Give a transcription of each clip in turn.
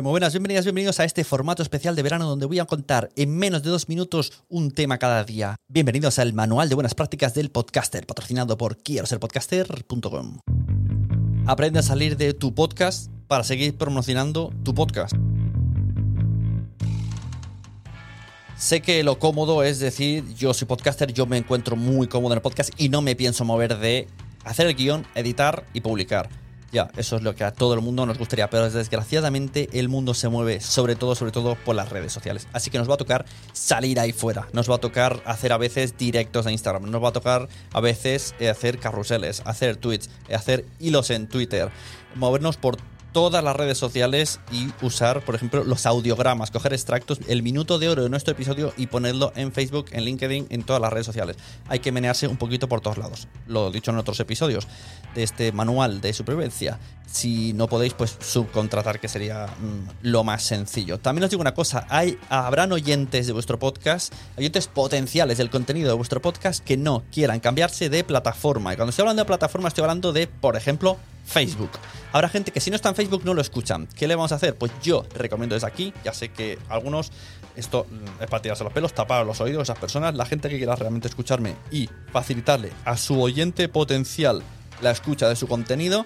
Muy buenas, bienvenidas, bienvenidos a este formato especial de verano donde voy a contar en menos de dos minutos un tema cada día. Bienvenidos al Manual de Buenas Prácticas del Podcaster, patrocinado por quiero ser podcaster.com. Aprende a salir de tu podcast para seguir promocionando tu podcast. Sé que lo cómodo es decir, yo soy podcaster, yo me encuentro muy cómodo en el podcast y no me pienso mover de hacer el guion, editar y publicar. Ya, eso es lo que a todo el mundo nos gustaría, pero desgraciadamente el mundo se mueve sobre todo, sobre todo por las redes sociales. Así que nos va a tocar salir ahí fuera, nos va a tocar hacer a veces directos de Instagram, nos va a tocar a veces eh, hacer carruseles, hacer tweets, eh, hacer hilos en Twitter, movernos por todas las redes sociales y usar, por ejemplo, los audiogramas, coger extractos, el minuto de oro de nuestro episodio y ponerlo en Facebook, en LinkedIn, en todas las redes sociales. Hay que menearse un poquito por todos lados. Lo he dicho en otros episodios de este manual de supervivencia. Si no podéis, pues subcontratar, que sería mm, lo más sencillo. También os digo una cosa, hay, habrán oyentes de vuestro podcast, oyentes potenciales del contenido de vuestro podcast que no quieran cambiarse de plataforma. Y cuando estoy hablando de plataforma, estoy hablando de, por ejemplo, Facebook. Habrá gente que si no está en Facebook no lo escuchan. ¿Qué le vamos a hacer? Pues yo recomiendo desde aquí, ya sé que algunos, esto mm, es para tirarse los pelos, tapar los oídos a esas personas, la gente que quiera realmente escucharme y facilitarle a su oyente potencial la escucha de su contenido,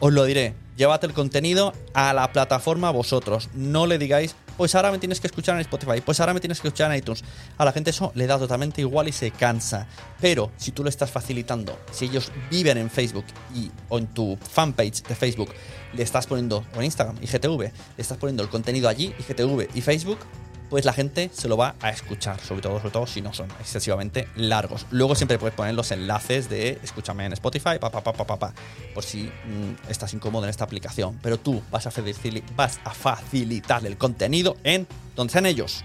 os lo diré, llevad el contenido a la plataforma vosotros. No le digáis, pues ahora me tienes que escuchar en Spotify, pues ahora me tienes que escuchar en iTunes. A la gente eso le da totalmente igual y se cansa. Pero si tú lo estás facilitando, si ellos viven en Facebook y o en tu fanpage de Facebook le estás poniendo, o en Instagram, IGTV, le estás poniendo el contenido allí, IGTV y Facebook, pues la gente se lo va a escuchar, sobre todo, sobre todo si no son excesivamente largos. Luego siempre puedes poner los enlaces de escúchame en Spotify, pa, pa, pa, pa, pa, pa, por si mm, estás incómodo en esta aplicación. Pero tú vas a, vas a facilitar el contenido en donde sean ellos.